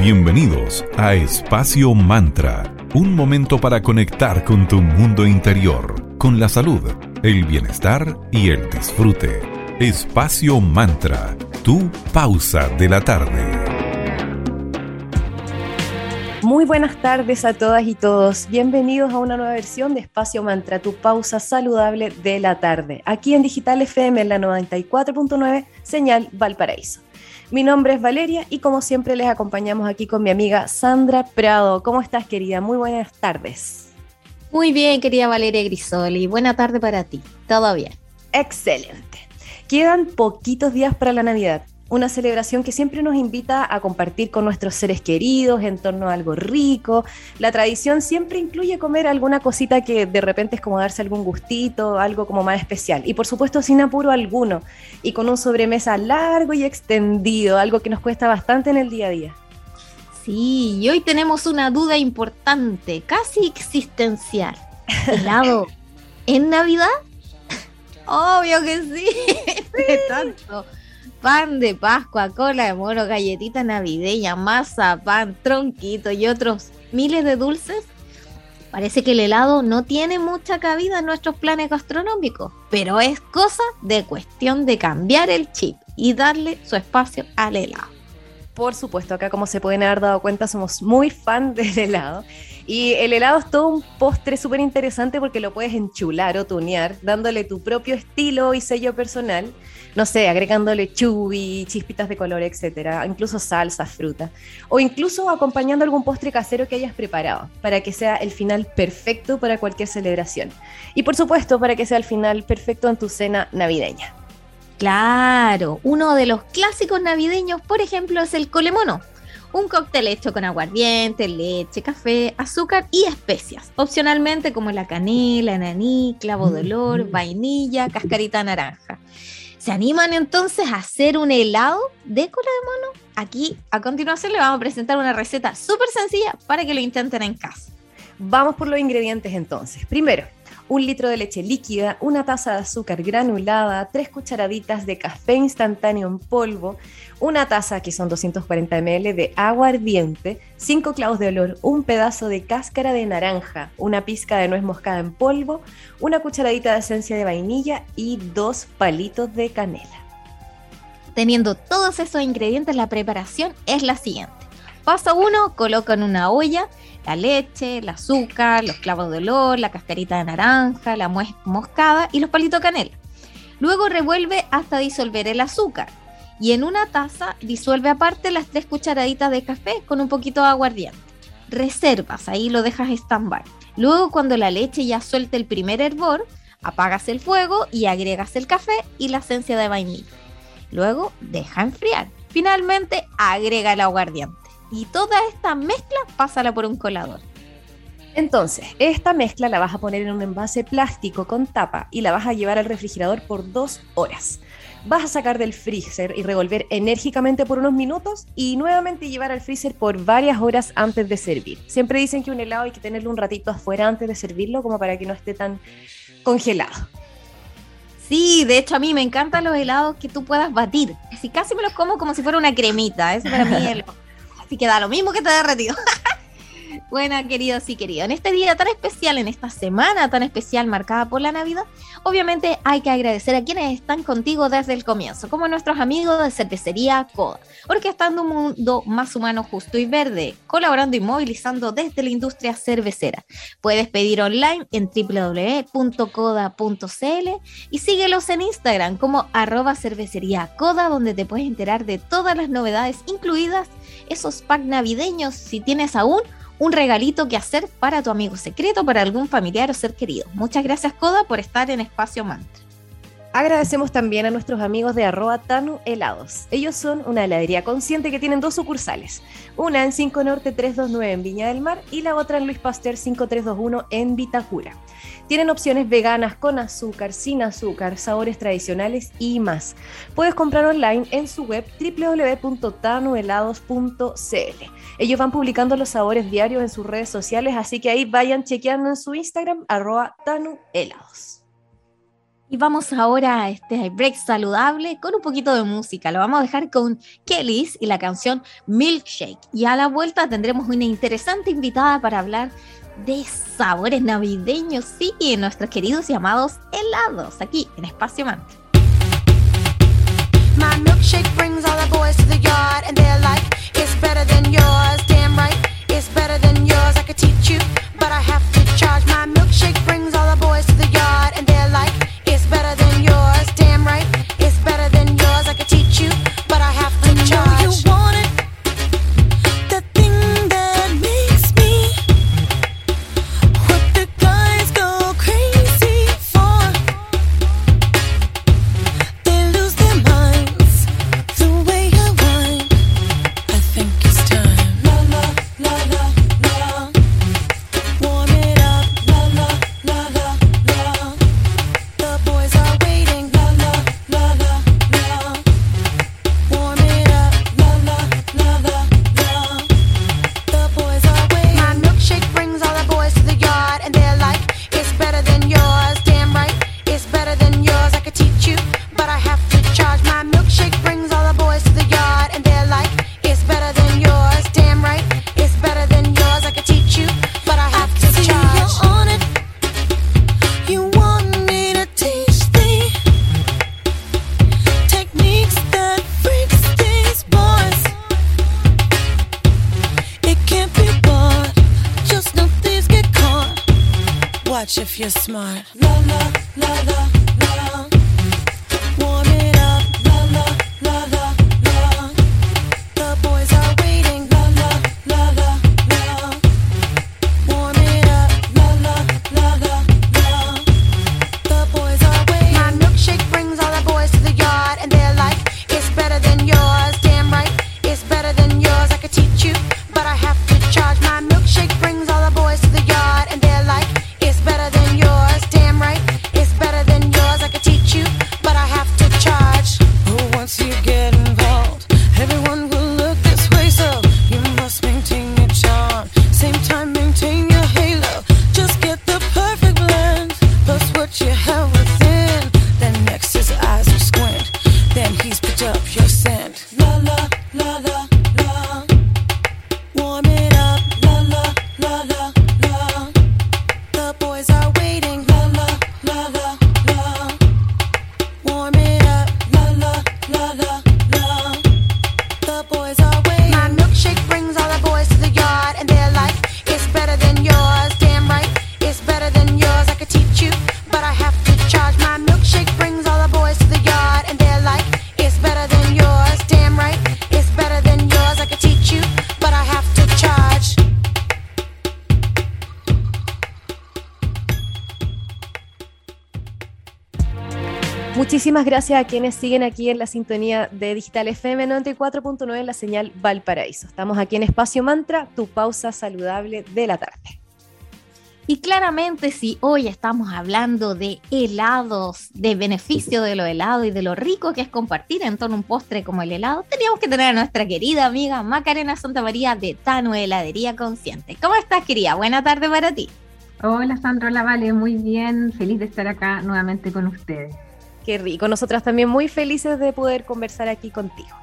Bienvenidos a Espacio Mantra, un momento para conectar con tu mundo interior, con la salud, el bienestar y el disfrute. Espacio Mantra, tu pausa de la tarde. Muy buenas tardes a todas y todos. Bienvenidos a una nueva versión de Espacio Mantra, tu pausa saludable de la tarde, aquí en Digital FM en la 94.9, señal Valparaíso. Mi nombre es Valeria y como siempre les acompañamos aquí con mi amiga Sandra Prado. ¿Cómo estás, querida? Muy buenas tardes. Muy bien, querida Valeria Grisoli. Buena tarde para ti. ¿Todo bien? Excelente. Quedan poquitos días para la Navidad una celebración que siempre nos invita a compartir con nuestros seres queridos en torno a algo rico. La tradición siempre incluye comer alguna cosita que de repente es como darse algún gustito, algo como más especial. Y por supuesto sin apuro alguno y con un sobremesa largo y extendido, algo que nos cuesta bastante en el día a día. Sí, y hoy tenemos una duda importante, casi existencial. ¿Helado en Navidad? Obvio que sí, de tanto pan de Pascua, cola de mono, galletita navideña, masa, pan, tronquito y otros miles de dulces, parece que el helado no tiene mucha cabida en nuestros planes gastronómicos, pero es cosa de cuestión de cambiar el chip y darle su espacio al helado. Por supuesto, acá como se pueden haber dado cuenta, somos muy fan del helado. Y el helado es todo un postre súper interesante porque lo puedes enchular o tunear, dándole tu propio estilo y sello personal no sé, agregándole chubi, chispitas de color, etcétera, incluso salsa, fruta, o incluso acompañando algún postre casero que hayas preparado, para que sea el final perfecto para cualquier celebración. Y por supuesto, para que sea el final perfecto en tu cena navideña. Claro, uno de los clásicos navideños, por ejemplo, es el colemono. Un cóctel hecho con aguardiente, leche, café, azúcar y especias. Opcionalmente como la canela, ananí, clavo de olor, mm. vainilla, cascarita naranja. ¿Se animan entonces a hacer un helado de cola de mono? Aquí a continuación le vamos a presentar una receta súper sencilla para que lo intenten en casa. Vamos por los ingredientes entonces. Primero, un litro de leche líquida, una taza de azúcar granulada, tres cucharaditas de café instantáneo en polvo, una taza, que son 240 ml, de agua ardiente, cinco clavos de olor, un pedazo de cáscara de naranja, una pizca de nuez moscada en polvo, una cucharadita de esencia de vainilla y dos palitos de canela. Teniendo todos esos ingredientes, la preparación es la siguiente. Paso 1, coloca en una olla la leche, el azúcar, los clavos de olor, la cascarita de naranja, la moscada y los palitos de canela. Luego revuelve hasta disolver el azúcar y en una taza disuelve aparte las tres cucharaditas de café con un poquito de aguardiente. Reservas, ahí lo dejas stand-by. Luego cuando la leche ya suelte el primer hervor, apagas el fuego y agregas el café y la esencia de vainilla. Luego deja enfriar. Finalmente agrega el aguardiente y toda esta mezcla pásala por un colador. Entonces, esta mezcla la vas a poner en un envase plástico con tapa y la vas a llevar al refrigerador por dos horas. Vas a sacar del freezer y revolver enérgicamente por unos minutos y nuevamente llevar al freezer por varias horas antes de servir. Siempre dicen que un helado hay que tenerlo un ratito afuera antes de servirlo como para que no esté tan congelado. Sí, de hecho a mí me encantan los helados que tú puedas batir. Así casi me los como como si fuera una cremita. Eso para mí es Así que da lo mismo que te derretido. Buena, queridos y queridos. En este día tan especial, en esta semana tan especial marcada por la Navidad, obviamente hay que agradecer a quienes están contigo desde el comienzo, como nuestros amigos de Cervecería Coda, orquestando un mundo más humano, justo y verde, colaborando y movilizando desde la industria cervecera. Puedes pedir online en www.coda.cl y síguelos en Instagram como arroba cervecería Coda, donde te puedes enterar de todas las novedades, incluidas esos packs navideños, si tienes aún un regalito que hacer para tu amigo secreto, para algún familiar o ser querido. Muchas gracias, Coda, por estar en Espacio Mantra. Agradecemos también a nuestros amigos de arroba Tanu Helados. Ellos son una heladería consciente que tienen dos sucursales, una en 5 Norte 329 en Viña del Mar y la otra en Luis Pasteur 5321 en Vitacura. Tienen opciones veganas con azúcar, sin azúcar, sabores tradicionales y más. Puedes comprar online en su web www.tanuhelados.cl. Ellos van publicando los sabores diarios en sus redes sociales, así que ahí vayan chequeando en su Instagram, arroba tanuhelados. Y vamos ahora a este break saludable con un poquito de música. Lo vamos a dejar con Kellys y la canción Milkshake. Y a la vuelta tendremos una interesante invitada para hablar de sabores navideños, sí, en nuestros queridos llamados helados, aquí en Espacio Mantra. My milkshake brings all the boys to the yard and they're like, it's better than yours, damn right, it's better than yours, I could teach you, but I have gracias a quienes siguen aquí en la sintonía de Digital FM 94.9 en la señal Valparaíso. Estamos aquí en Espacio Mantra, tu pausa saludable de la tarde. Y claramente si hoy estamos hablando de helados, de beneficio de lo helado y de lo rico que es compartir en torno a un postre como el helado, teníamos que tener a nuestra querida amiga Macarena Santa María de Tano Heladería Consciente. ¿Cómo estás, querida? Buena tarde para ti. Hola, Sandra Vale, muy bien, feliz de estar acá nuevamente con ustedes. Qué rico. Nosotras también muy felices de poder conversar aquí contigo.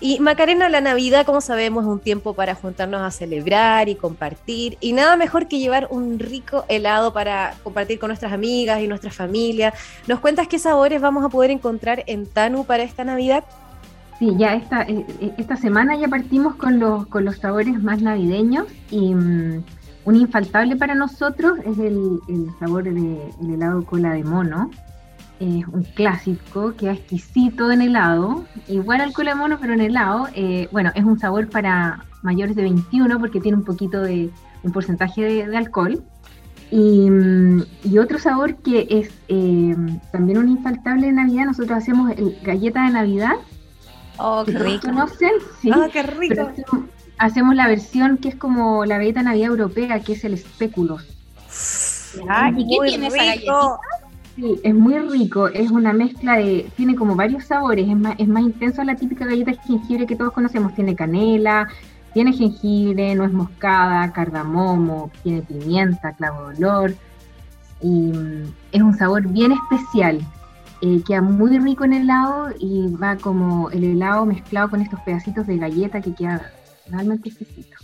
Y Macarena, la Navidad, como sabemos, es un tiempo para juntarnos a celebrar y compartir. Y nada mejor que llevar un rico helado para compartir con nuestras amigas y nuestra familia. ¿Nos cuentas qué sabores vamos a poder encontrar en Tanu para esta Navidad? Sí, ya esta, eh, eh, esta semana ya partimos con los, con los sabores más navideños y mm, un infaltable para nosotros es el, el sabor del helado cola de mono es un clásico, queda exquisito en helado, igual al cola de mono, pero en helado. Eh, bueno, es un sabor para mayores de 21 porque tiene un poquito de un porcentaje de, alcohol. Mm, y, otro sabor que es eh, también un infaltable de Navidad, nosotros hacemos el galleta de Navidad. Oh, qué rico. ¿Conocen? Sí. Oh, qué rico. Hacemos, la versión que es como la galleta de Navidad europea, que es el espéculos. ¿Y qué tiene esa galletita? Sí, es muy rico, es una mezcla de, tiene como varios sabores, es más, es más intenso la típica galleta de jengibre que todos conocemos, tiene canela, tiene jengibre, nuez moscada, cardamomo, tiene pimienta, clavo de olor, y mm, es un sabor bien especial. Eh, queda muy rico en el helado y va como el helado mezclado con estos pedacitos de galleta que queda realmente exquisito.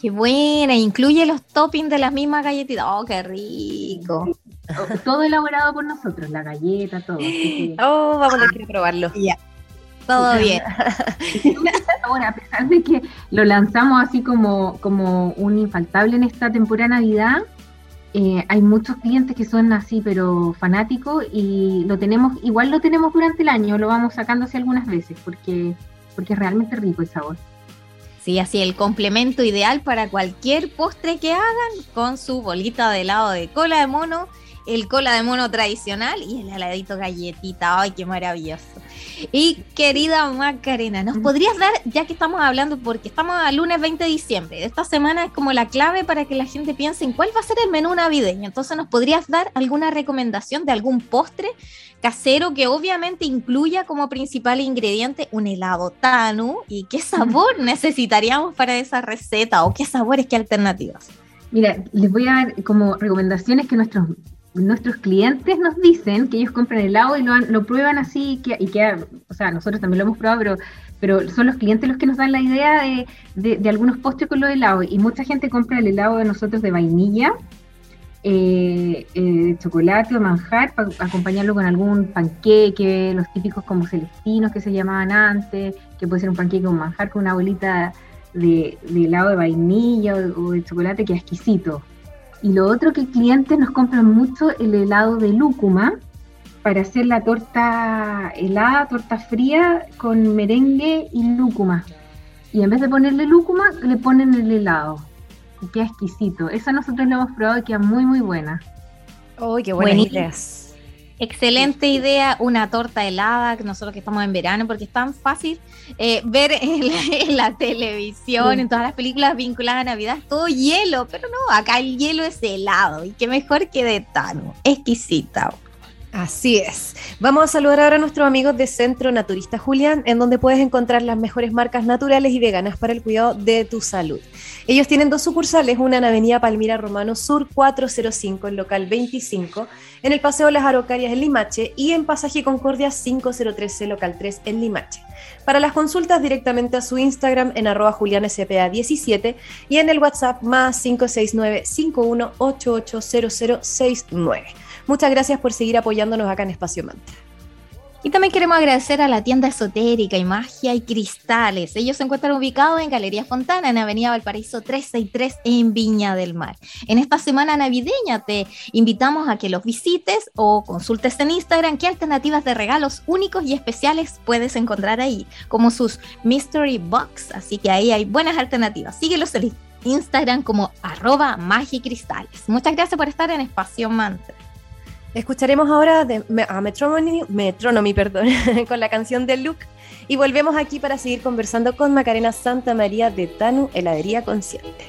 Qué buena, incluye los toppings de las mismas galletitas. Oh, qué rico. Todo elaborado por nosotros, la galleta, todo. Oh, vamos a tener que probarlo. Ya. Todo bien. Ahora, a pesar de que lo lanzamos así como, como un infaltable en esta temporada Navidad, eh, hay muchos clientes que son así, pero fanáticos, y lo tenemos, igual lo tenemos durante el año, lo vamos sacando así algunas veces, porque, porque es realmente rico el sabor. Sí, así el complemento ideal para cualquier postre que hagan con su bolita de helado de cola de mono el cola de mono tradicional y el heladito galletita. ¡Ay, qué maravilloso! Y querida Macarena, ¿nos podrías dar, ya que estamos hablando, porque estamos a lunes 20 de diciembre, esta semana es como la clave para que la gente piense en cuál va a ser el menú navideño. Entonces, ¿nos podrías dar alguna recomendación de algún postre casero que obviamente incluya como principal ingrediente un helado tanu? ¿Y qué sabor necesitaríamos para esa receta? ¿O qué sabores, qué alternativas? Mira, les voy a dar como recomendaciones que nuestros nuestros clientes nos dicen que ellos compran helado y lo, lo prueban así que, y que, o sea, nosotros también lo hemos probado, pero, pero son los clientes los que nos dan la idea de, de, algunos postres con los helados. Y mucha gente compra el helado de nosotros de vainilla, eh, eh, chocolate o manjar para acompañarlo con algún panqueque, los típicos como celestinos que se llamaban antes, que puede ser un panqueque con manjar con una bolita de, helado de vainilla o, o de chocolate que es exquisito. Y lo otro que clientes nos compran mucho el helado de lúcuma para hacer la torta helada, torta fría con merengue y lúcuma. Y en vez de ponerle lúcuma, le ponen el helado. Y queda exquisito. Esa nosotros lo hemos probado y queda muy, muy buena. ¡Uy, qué buenas ideas! Excelente idea, una torta helada, nosotros que estamos en verano, porque es tan fácil eh, ver en la, televisión, en todas las películas vinculadas a Navidad, todo hielo, pero no, acá el hielo es helado y qué mejor que de Tano, exquisita. Así es. Vamos a saludar ahora a nuestros amigos de Centro Naturista Julián, en donde puedes encontrar las mejores marcas naturales y veganas para el cuidado de tu salud. Ellos tienen dos sucursales, una en Avenida Palmira Romano Sur 405, en local 25, en el Paseo Las Araucarias en Limache y en Pasaje Concordia 5013, local 3 en Limache. Para las consultas directamente a su Instagram en arroba julianspa17 y en el WhatsApp más 569 51880069. Muchas gracias por seguir apoyándonos acá en Espacio Mantra. Y también queremos agradecer a la tienda esotérica y magia y cristales. Ellos se encuentran ubicados en Galería Fontana, en Avenida Valparaíso 363, en Viña del Mar. En esta semana navideña te invitamos a que los visites o consultes en Instagram qué alternativas de regalos únicos y especiales puedes encontrar ahí, como sus Mystery Box. Así que ahí hay buenas alternativas. Síguelos en Instagram como arroba magicristales. Muchas gracias por estar en Espacio Mantra. Escucharemos ahora de, a Metronomy, Metronomy perdón, con la canción de Luke y volvemos aquí para seguir conversando con Macarena Santa María de Tanu Heladería Consciente.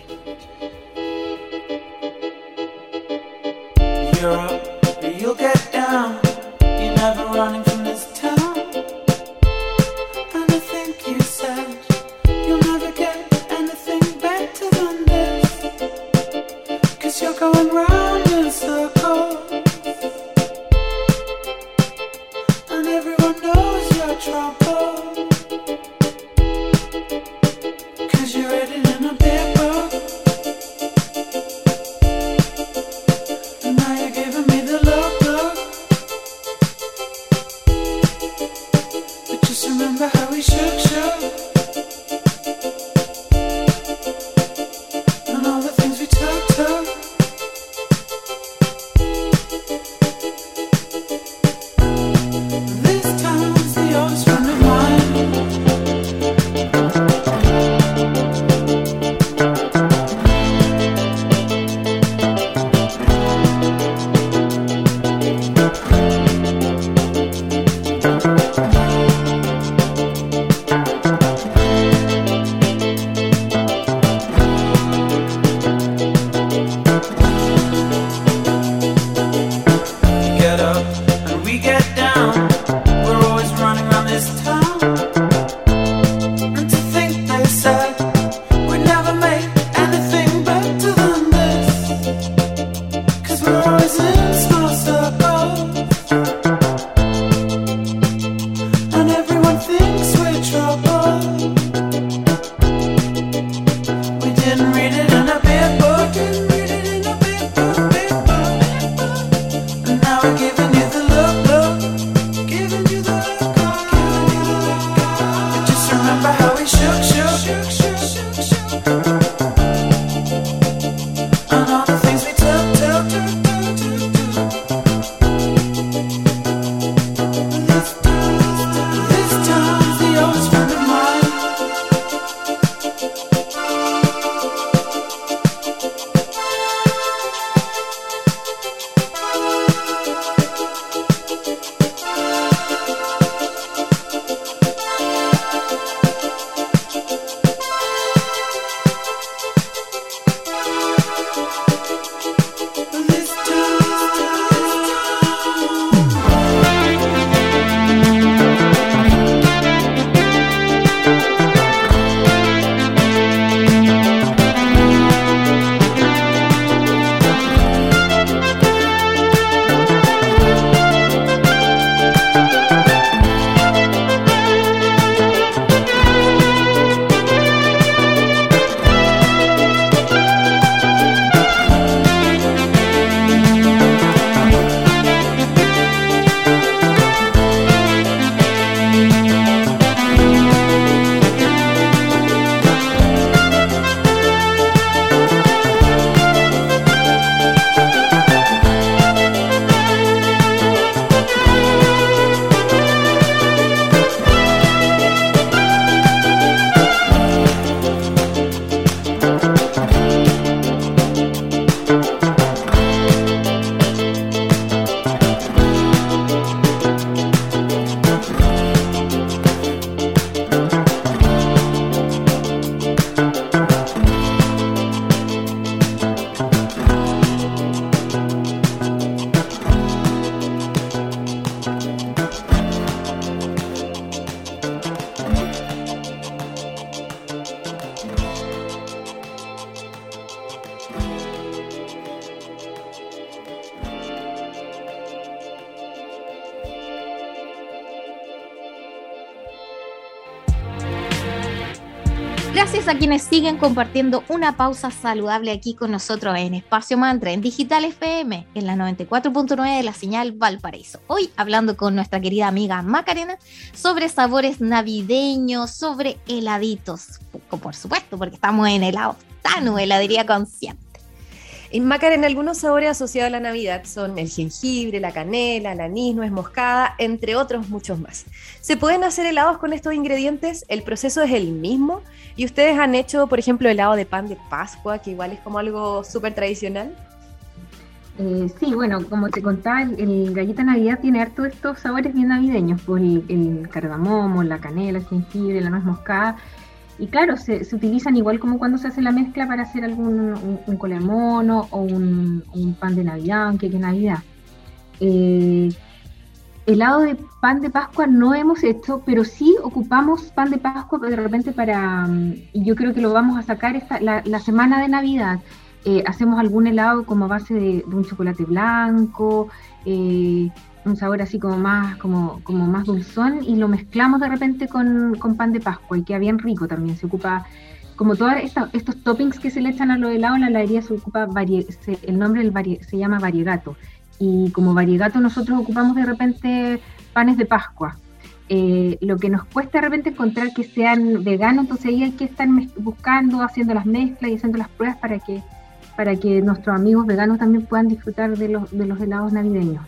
Gracias a quienes siguen compartiendo una pausa saludable aquí con nosotros en Espacio Mantra, en Digital FM, en la 94.9 de la señal Valparaíso. Hoy hablando con nuestra querida amiga Macarena sobre sabores navideños, sobre heladitos. Por supuesto, porque estamos en helado Tanu, heladería consciente. En Macarena, algunos sabores asociados a la Navidad son el jengibre, la canela, la anís, nuez moscada, entre otros muchos más. ¿Se pueden hacer helados con estos ingredientes? ¿El proceso es el mismo? ¿Y ustedes han hecho, por ejemplo, helado de pan de Pascua, que igual es como algo súper tradicional? Eh, sí, bueno, como te contaba, el, galleta Navidad tiene harto estos sabores bien navideños, pues el, el cardamomo, la canela, el jengibre, la nuez moscada y claro, se, utilizan igual como cuando se hace la mezcla para hacer algún un, un o un, pan de Navidad, un queque de Navidad. Eh, helado de pan de Pascua no hemos hecho, pero sí ocupamos pan de Pascua de repente para, mm, y yo creo que lo vamos a sacar esta, la, semana de Navidad. Eh, hacemos algún helado como base de, un chocolate blanco, eh, un sabor así como más, como, como más dulzón y lo mezclamos de repente con, pan de Pascua y queda bien rico también. Se ocupa, como todos estos toppings que se le echan a lo helado, la heladería se ocupa, el nombre del se llama variegato. Y como variegato nosotros ocupamos de repente panes de Pascua. Eh, lo que nos cuesta de repente encontrar que sean veganos, entonces ahí hay que estar buscando, haciendo las mezclas y haciendo las pruebas para que, para que nuestros amigos veganos también puedan disfrutar de los, de los helados navideños.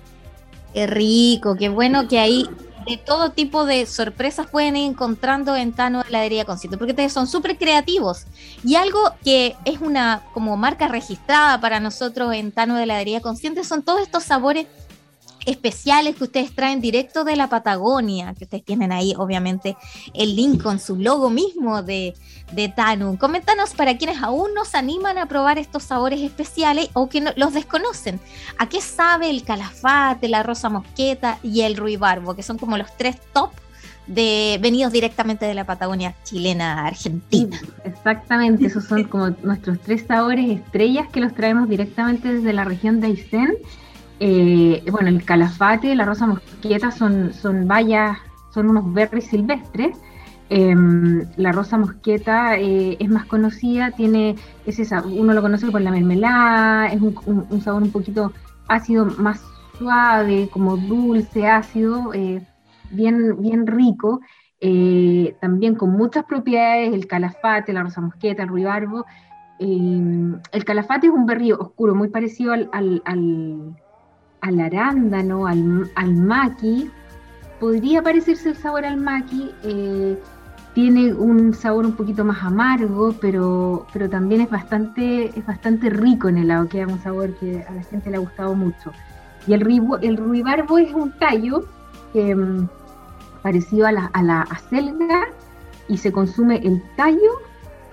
Qué rico, qué bueno que ahí de todo tipo de sorpresas pueden ir encontrando en Tano Heladería Consciente, porque ustedes son súper creativos. Y algo que es una como marca registrada para nosotros en Tano Heladería Consciente son todos estos sabores especiales que ustedes traen directo de la Patagonia, que ustedes tienen ahí obviamente el link con su logo mismo de, de. Coméntanos para quienes aún no se animan a probar estos sabores especiales o que los desconocen. ¿A qué sabe el calafate, la rosa mosqueta y el ruibarbo, que son como los tres top de venidos directamente de la Patagonia chilena argentina. Exactamente, esos son como nuestros tres sabores estrellas que los traemos directamente desde la región de Aysén eh, bueno, el calafate, la rosa mosqueta son, son bayas, son unos berries silvestres. Em, la rosa mosqueta eh, es más conocida, tiene ese uno lo conoce por la mermelada, es un, sabor un poquito ácido, más suave, como dulce, ácido, eh, bien, bien rico. también con muchas propiedades, el calafate, la rosa mosqueta, el ruibarbo. Em, el calafate es un berrío oscuro, muy parecido al al arándano, al, al maqui, podría parecerse el sabor al maqui, eh, tiene un sabor un poquito más amargo, pero, pero también es bastante, es bastante rico en el helado, que es un sabor que a la gente le ha gustado mucho. Y el, el ruibarbo es un tallo mm, parecido a la, a la acelga y se consume el tallo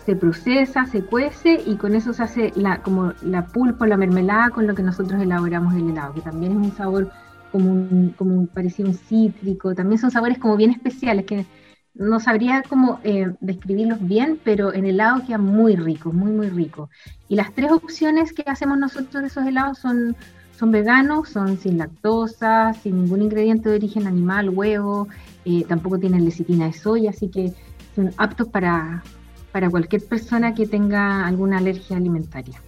se procesa, se cuece y con eso se hace la, como la pulpa, la mermelada con lo que nosotros elaboramos el helado, que también es un sabor como un, como parecido un cítrico, también son sabores como bien especiales que no sabría cómo eh, describirlos bien, pero en helado queda muy rico, muy muy rico. Y las tres opciones que hacemos nosotros de esos helados son, son veganos, son sin lactosa, sin ningún ingrediente de origen animal, huevo, eh, tampoco tienen lecitina de soya, así que son aptos para, para cualquier persona que tenga alguna alergia alimentaria.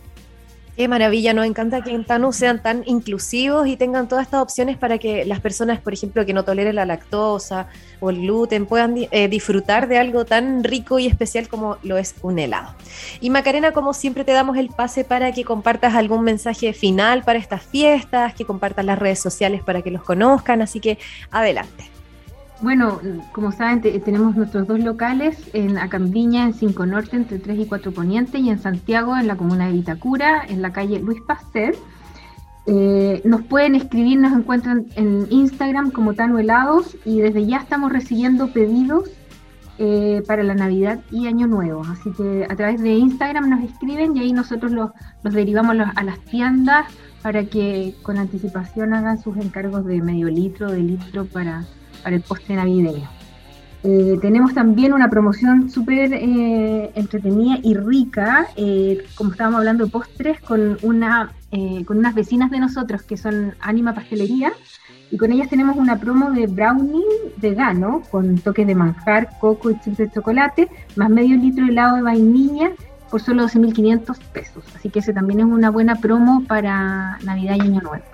Qué maravilla, nos encanta que en Tanu sean tan inclusivos y tengan todas estas opciones para que las personas, por ejemplo, que no toleren la lactosa o el gluten, puedan eh, disfrutar de algo tan rico y especial como lo es un helado. Y Macarena, como siempre, te damos el pase para que compartas algún mensaje final para estas fiestas, que compartas las redes sociales para que los conozcan, así que adelante. Bueno, como saben, tenemos nuestros dos locales en Acambiña, en 5 Norte, entre 3 y 4 Poniente, y en Santiago, en la comuna de Vitacura, en la calle Luis Pastel. Eh, nos pueden escribir, nos encuentran en Instagram como Tano Helados y desde ya estamos recibiendo pedidos eh, para la Navidad y Año Nuevo. Así que a través de Instagram nos escriben y ahí nosotros los, derivamos a las tiendas para que con anticipación hagan sus encargos de medio litro, de litro para para el postre navideño. Eh, tenemos también una promoción súper eh, entretenida y rica, eh, como estábamos hablando de postres, con, una, con unas vecinas de nosotros que son Anima Pastelería, Y con ellas tenemos una promo de brownie vegano con toques de manjar, coco y chips de chocolate, más medio litro de helado de vainilla por solo 12.500 pesos. Así que ese también es una buena promo para Navidad y Año Nuevo.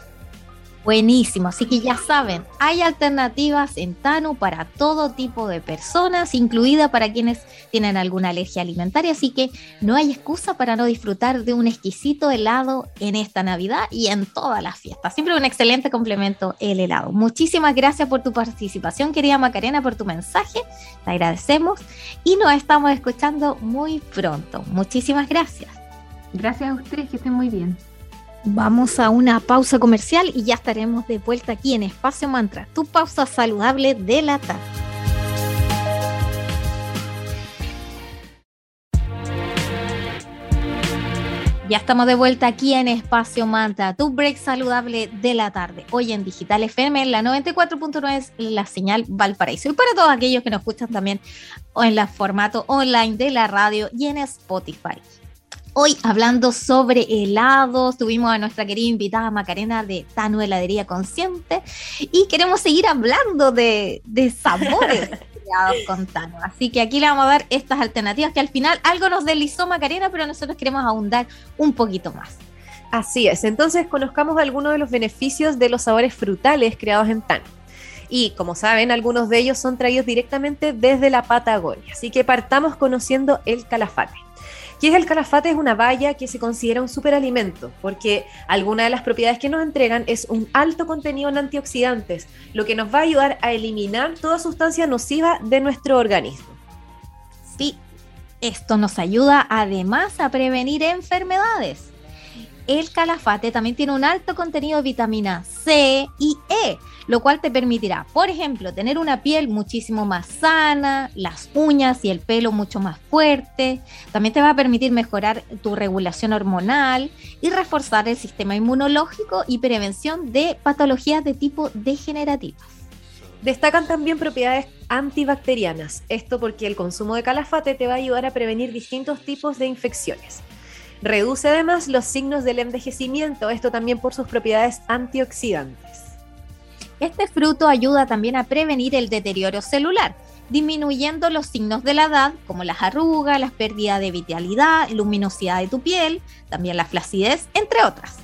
Buenísimo, así que ya saben, hay alternativas en Tanu para todo tipo de personas, incluida para quienes tienen alguna alergia alimentaria, así que no hay excusa para no disfrutar de un exquisito helado en esta Navidad y en todas las fiestas. Siempre un excelente complemento el helado. Muchísimas gracias por tu participación, querida Macarena, por tu mensaje, te agradecemos y nos estamos escuchando muy pronto. Muchísimas gracias. Gracias a ustedes, que estén muy bien. Vamos a una pausa comercial y ya estaremos de vuelta aquí en Espacio Mantra, tu pausa saludable de la tarde. Ya estamos de vuelta aquí en Espacio Mantra, tu break saludable de la tarde. Hoy en Digital FM, en la 94.9 es la señal Valparaíso. Y para todos aquellos que nos escuchan también en el formato online de la radio y en Spotify. Hoy hablando sobre helados, tuvimos a nuestra querida invitada Macarena de Tanu Heladería Consciente y queremos seguir hablando de, sabores creados con Tanu. Así que aquí le vamos a dar estas alternativas que al final algo nos deslizó Macarena, pero nosotros queremos ahondar un poquito más. Así es, entonces conozcamos algunos de los beneficios de los sabores frutales creados en Tanu. Y como saben, algunos de ellos son traídos directamente desde la Patagonia. Así que partamos conociendo el calafate. ¿Qué es el calafate? Es una valla que se considera un superalimento, porque alguna de las propiedades que nos entregan es un alto contenido en antioxidantes, lo que nos va a ayudar a eliminar toda sustancia nociva de nuestro organismo. Sí, esto nos ayuda además a prevenir enfermedades el calafate también tiene un alto contenido de vitamina C y E, lo cual te permitirá, por ejemplo, tener una piel muchísimo más sana, las uñas y el pelo mucho más fuerte. También te va a permitir mejorar tu regulación hormonal y reforzar el sistema inmunológico y prevención de patologías de tipo degenerativas. Destacan también propiedades antibacterianas, esto porque el consumo de calafate te va a ayudar a prevenir distintos tipos de infecciones. Reduce además los signos del envejecimiento, esto también por sus propiedades antioxidantes. Este fruto ayuda también a prevenir el deterioro celular, disminuyendo los signos de la edad, como las arrugas, la pérdida de vitalidad, luminosidad de tu piel, también la flacidez, entre otras.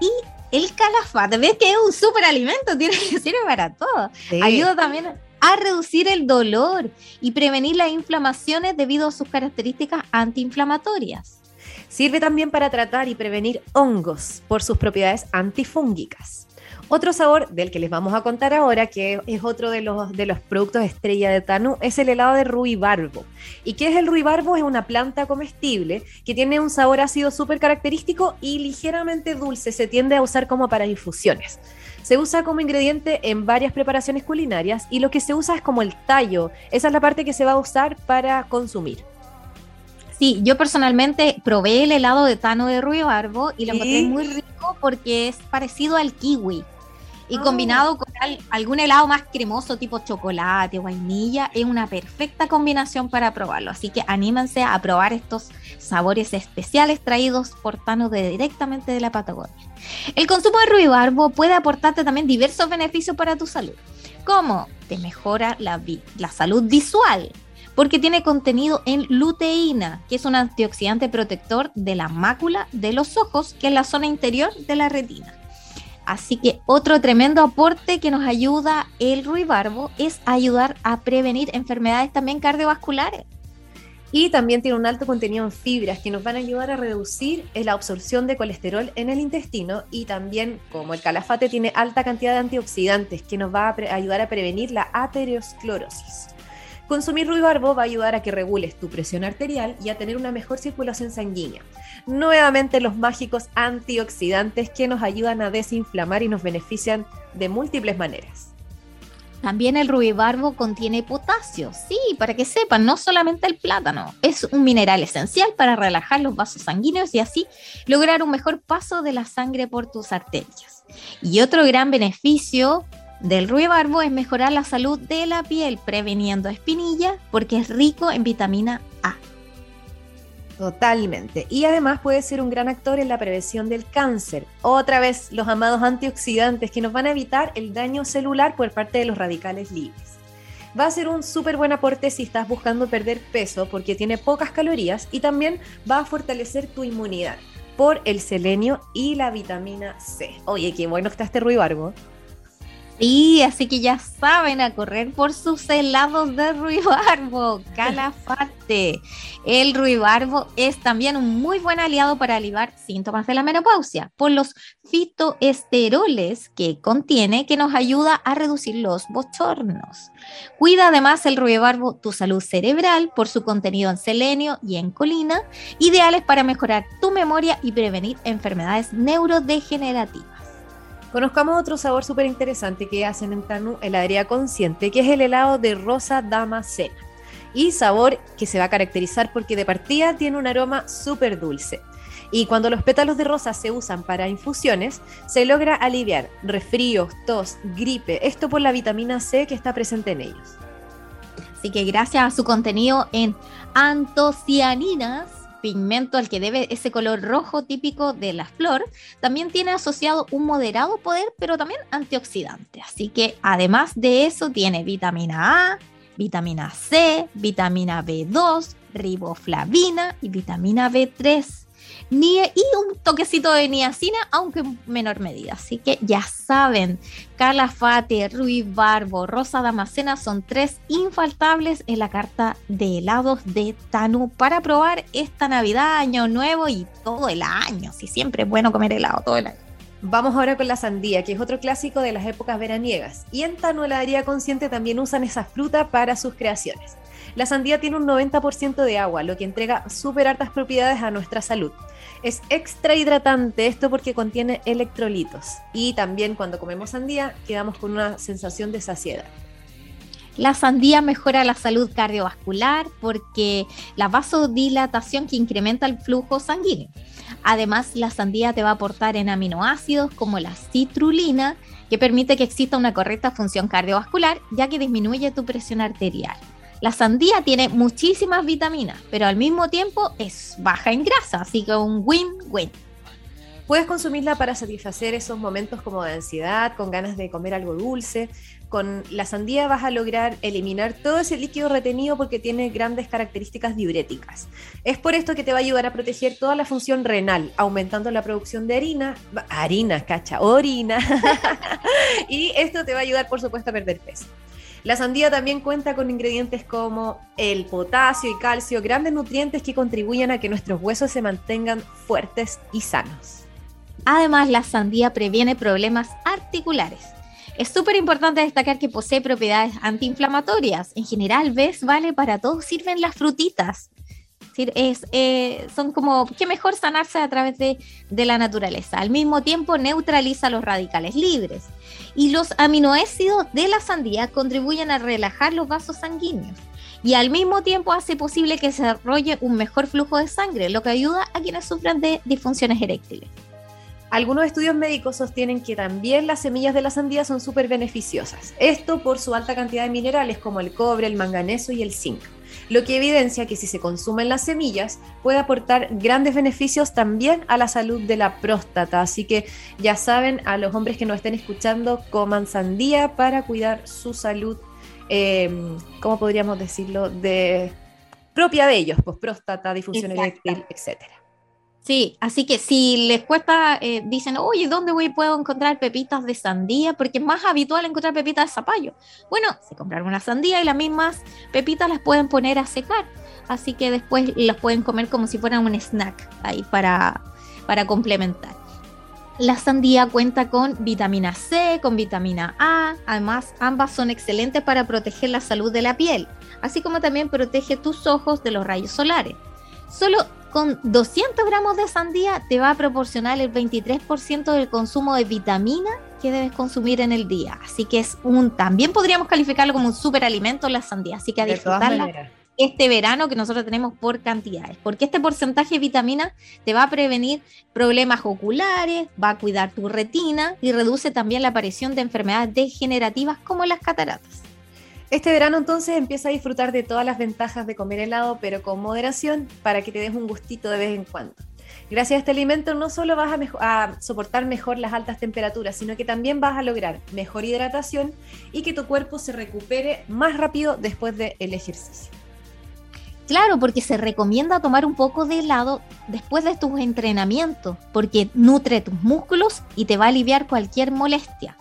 Y el calafate, ves que es un superalimento, tiene que sirve para todo. Ayuda también a reducir el dolor y prevenir las inflamaciones debido a sus características antiinflamatorias. Sirve también para tratar y prevenir hongos por sus propiedades antifúngicas. Otro sabor del que les vamos a contar ahora, que es otro de los, de los productos estrella de Tanu, es el helado de ruibarbo. ¿Y qué es el ruibarbo? Es una planta comestible que tiene un sabor ácido súper característico y ligeramente dulce. Se tiende a usar como para infusiones. Se usa como ingrediente en varias preparaciones culinarias y lo que se usa es como el tallo. Esa es la parte que se va a usar para consumir. Sí, yo personalmente probé el helado de Tano de Barbo y lo encontré muy rico porque es parecido al kiwi. Y ah. combinado con algún helado más cremoso tipo chocolate o vainilla, es una perfecta combinación para probarlo. Así que anímense a probar estos sabores especiales traídos por Tano de, directamente de la Patagonia. El consumo de ruibarbo puede aportarte también diversos beneficios para tu salud, como te mejora la, la salud visual, porque tiene contenido en luteína, que es un antioxidante protector de la mácula de los ojos, que es la zona interior de la retina. Así que otro tremendo aporte que nos ayuda el ruibarbo es ayudar a prevenir enfermedades también cardiovasculares. Y también tiene un alto contenido en fibras que nos van a ayudar a reducir la absorción de colesterol en el intestino y también, como el calafate, tiene alta cantidad de antioxidantes que nos va a ayudar a prevenir la aterosclerosis. Consumir ruibarbo va a ayudar a que regules tu presión arterial y a tener una mejor circulación sanguínea. Nuevamente los mágicos antioxidantes que nos ayudan a desinflamar y nos benefician de múltiples maneras. También el ruibarbo contiene potasio, sí, para que sepan, no solamente el plátano, es un mineral esencial para relajar los vasos sanguíneos y así lograr un mejor paso de la sangre por tus arterias. Y otro gran beneficio del ruibarbo es mejorar la salud de la piel, preveniendo espinilla, porque es rico en vitamina A. Totalmente. Y además puede ser un gran actor en la prevención del cáncer. Otra vez, los amados antioxidantes que nos van a evitar el daño celular por parte de los radicales libres. Va a ser un súper buen aporte si estás buscando perder peso porque tiene pocas calorías y también va a fortalecer tu inmunidad por el selenio y la vitamina C. Oye, qué bueno está este ruibarbo. Sí, así que ya saben a correr por sus helados de ruibarbo, calafate. El ruibarbo es también un muy buen aliado para aliviar síntomas de la menopausia por los fitoesteroles que contiene que nos ayuda a reducir los bochornos. Cuida además el ruibarbo tu salud cerebral por su contenido en selenio y en colina, ideales para mejorar tu memoria y prevenir enfermedades neurodegenerativas. Conozcamos otro sabor súper interesante que hacen en Tanu Heladería Consciente, que es el helado de rosa damascena. Y sabor que se va a caracterizar porque de partida tiene un aroma súper dulce. Y cuando los pétalos de rosa se usan para infusiones, se logra aliviar resfríos, tos, gripe, esto por la vitamina C que está presente en ellos. Así que gracias a su contenido en antocianinas, pigmento al que debe ese color rojo típico de la flor, también tiene asociado un moderado poder, pero también antioxidante. Así que además de eso tiene vitamina A, vitamina C, vitamina B2, riboflavina y vitamina B3 y un toquecito de niacina, aunque en menor medida. Así que ya saben, Calafate, Ruiz Barbo, Rosa Damascena son tres infaltables en la carta de helados de Tanu para probar esta Navidad, Año Nuevo y todo el año. Si siempre es bueno comer helado todo el año. Vamos ahora con la sandía, que es otro clásico de las épocas veraniegas. Y en Tanu Heladería Consciente también usan esa fruta para sus creaciones. La sandía tiene un 90% de agua, lo que entrega súper altas propiedades a nuestra salud. Es extra hidratante esto porque contiene electrolitos y también cuando comemos sandía quedamos con una sensación de saciedad. La sandía mejora la salud cardiovascular porque la vasodilatación que incrementa el flujo sanguíneo. Además, la sandía te va a aportar en aminoácidos como la citrulina, que permite que exista una correcta función cardiovascular, ya que disminuye tu presión arterial. La sandía tiene muchísimas vitaminas, pero al mismo tiempo es baja en grasa, así que un win-win. Puedes consumirla para satisfacer esos momentos como de ansiedad, con ganas de comer algo dulce. Con la sandía vas a lograr eliminar todo ese líquido retenido porque tiene grandes características diuréticas. Es por esto que te va a ayudar a proteger toda la función renal, aumentando la producción de harina, harina, cacha, orina. y esto te va a ayudar, por supuesto, a perder peso. La sandía también cuenta con ingredientes como el potasio y calcio, grandes nutrientes que contribuyen a que nuestros huesos se mantengan fuertes y sanos. Además, la sandía previene problemas articulares. Es súper importante destacar que posee propiedades antiinflamatorias. En general, ves, vale, para todos sirven las frutitas es, eh, son como que mejor sanarse a través de, de, la naturaleza. Al mismo tiempo neutraliza los radicales libres. Y los aminoácidos de la sandía contribuyen a relajar los vasos sanguíneos. Y al mismo tiempo hace posible que se desarrolle un mejor flujo de sangre, lo que ayuda a quienes sufren de disfunciones eréctiles. Algunos estudios médicos sostienen que también las semillas de la sandía son súper beneficiosas. Esto por su alta cantidad de minerales como el cobre, el manganeso y el zinc lo que evidencia que si se consumen las semillas puede aportar grandes beneficios también a la salud de la próstata. Así que ya saben, a los hombres que nos estén escuchando, coman sandía para cuidar su salud, eh, ¿cómo podríamos decirlo? De propia de ellos, pues próstata, disfunción eréctil, etcétera. Sí, así que si les cuesta, eh, dicen, oye, ¿dónde voy, puedo encontrar pepitas de sandía? Porque es más habitual encontrar pepitas de zapallo. Bueno, se compran una sandía y las mismas pepitas las pueden poner a secar. Así que después las pueden comer como si fueran un snack ahí para, para complementar. La sandía cuenta con vitamina C, con vitamina A, además ambas son excelentes para proteger la salud de la piel, así como también protege tus ojos de los rayos solares. Solo con 200 gramos de sandía te va a proporcionar el 23% del consumo de vitamina que debes consumir en el día. Así que es un, también podríamos calificarlo como un superalimento la sandía. Así que a disfrutarla este verano que nosotros tenemos por cantidades. Porque este porcentaje de vitamina te va a prevenir problemas oculares, va a cuidar tu retina y reduce también la aparición de enfermedades degenerativas como las cataratas. Este verano entonces empieza a disfrutar de todas las ventajas de comer helado, pero con moderación para que te des un gustito de vez en cuando. Gracias a este alimento no solo vas a, soportar mejor las altas temperaturas, sino que también vas a lograr mejor hidratación y que tu cuerpo se recupere más rápido después del ejercicio. Claro, porque se recomienda tomar un poco de helado después de tus entrenamientos, porque nutre tus músculos y te va a aliviar cualquier molestia.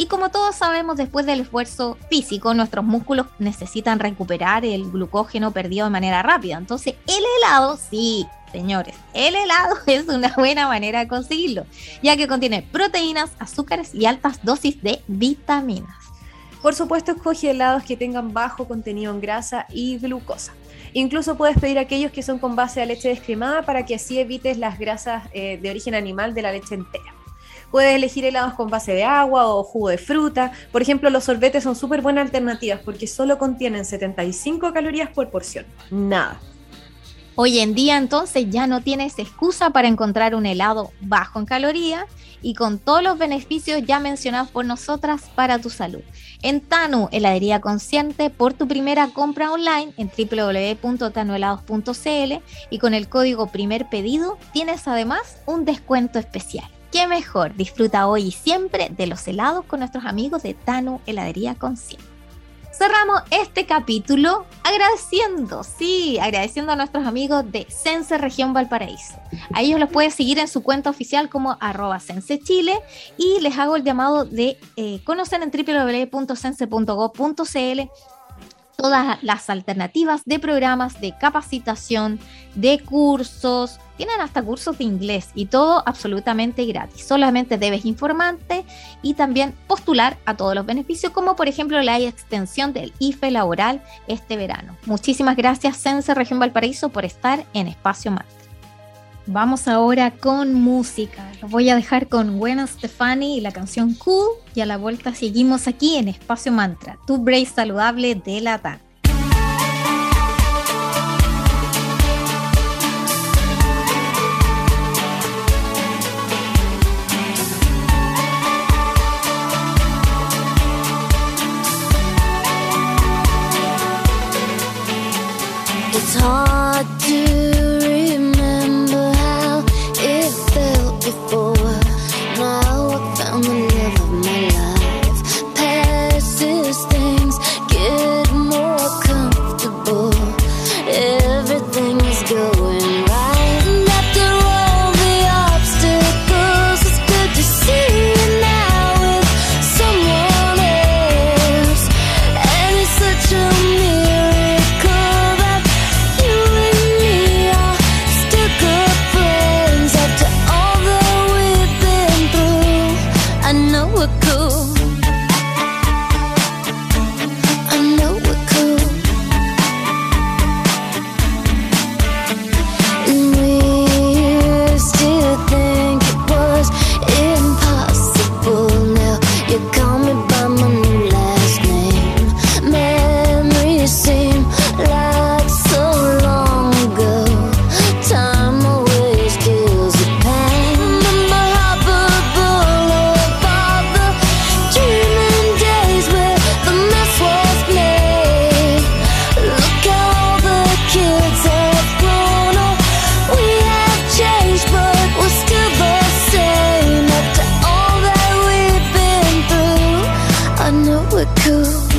Y como todos sabemos, después del esfuerzo físico, nuestros músculos necesitan recuperar el glucógeno perdido de manera rápida. Entonces, el helado, sí, señores, el helado es una buena manera de conseguirlo, ya que contiene proteínas, azúcares y altas dosis de vitaminas. Por supuesto, escoge helados que tengan bajo contenido en grasa y glucosa. Incluso puedes pedir aquellos que son con base a leche descremada para que así evites las grasas eh, de origen animal de la leche entera. Puedes elegir helados con base de agua o jugo de fruta. Por ejemplo, los sorbetes son súper buenas alternativas porque solo contienen 75 calorías por porción. Nada. Hoy en día entonces ya no tienes excusa para encontrar un helado bajo en calorías y con todos los beneficios ya mencionados por nosotras para tu salud. En Tanu, heladería consciente, por tu primera compra online en www.tanuhelados.cl y con el código primer pedido tienes además un descuento especial. ¿Qué mejor? Disfruta hoy y siempre de los helados con nuestros amigos de Tanu Heladería Consciente. Cerramos este capítulo agradeciendo, sí, agradeciendo a nuestros amigos de Sense Región Valparaíso. A ellos los puedes seguir en su cuenta oficial como arroba y les hago el llamado de eh, conocer en www.sense.gov.cl todas las alternativas de programas de capacitación, de cursos, tienen hasta cursos de inglés y todo absolutamente gratis. Solamente debes informarte y también postular a todos los beneficios, como por ejemplo la extensión del IFE laboral este verano. Muchísimas gracias, Sense Región Valparaíso, por estar en Espacio Mantra. Vamos ahora con música. Los voy a dejar con Buena Stefani y la canción Cool. Y a la vuelta seguimos aquí en Espacio Mantra, tu break saludable de la tarde. It's hard to were cool.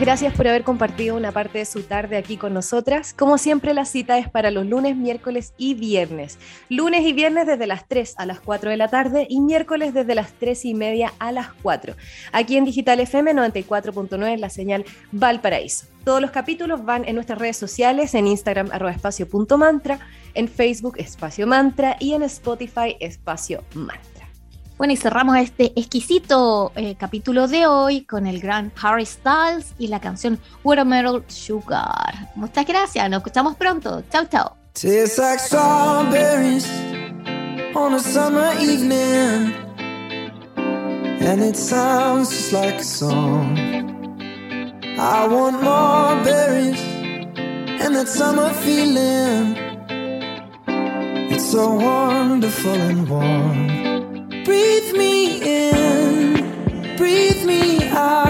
Gracias por haber compartido una parte de su tarde aquí con nosotras. Como siempre, la cita es para los lunes, miércoles y viernes. Lunes y viernes desde las 3 a las 4 de la tarde y miércoles desde las 3 y media a las 4. Aquí en Digital FM 94.9 la señal Valparaíso. Todos los capítulos van en nuestras redes sociales, en Instagram arroba en Facebook espacio mantra y en Spotify espacio mantra. Bueno, y cerramos este exquisito eh, capítulo de hoy con el gran Harry Styles y la canción Watermelon Sugar. Muchas gracias, nos escuchamos pronto. Chao, chao. Tastes on a summer evening, and it sounds just like a song. I want more berries and that summer feeling. It's so wonderful and warm. Breathe me in, breathe me out.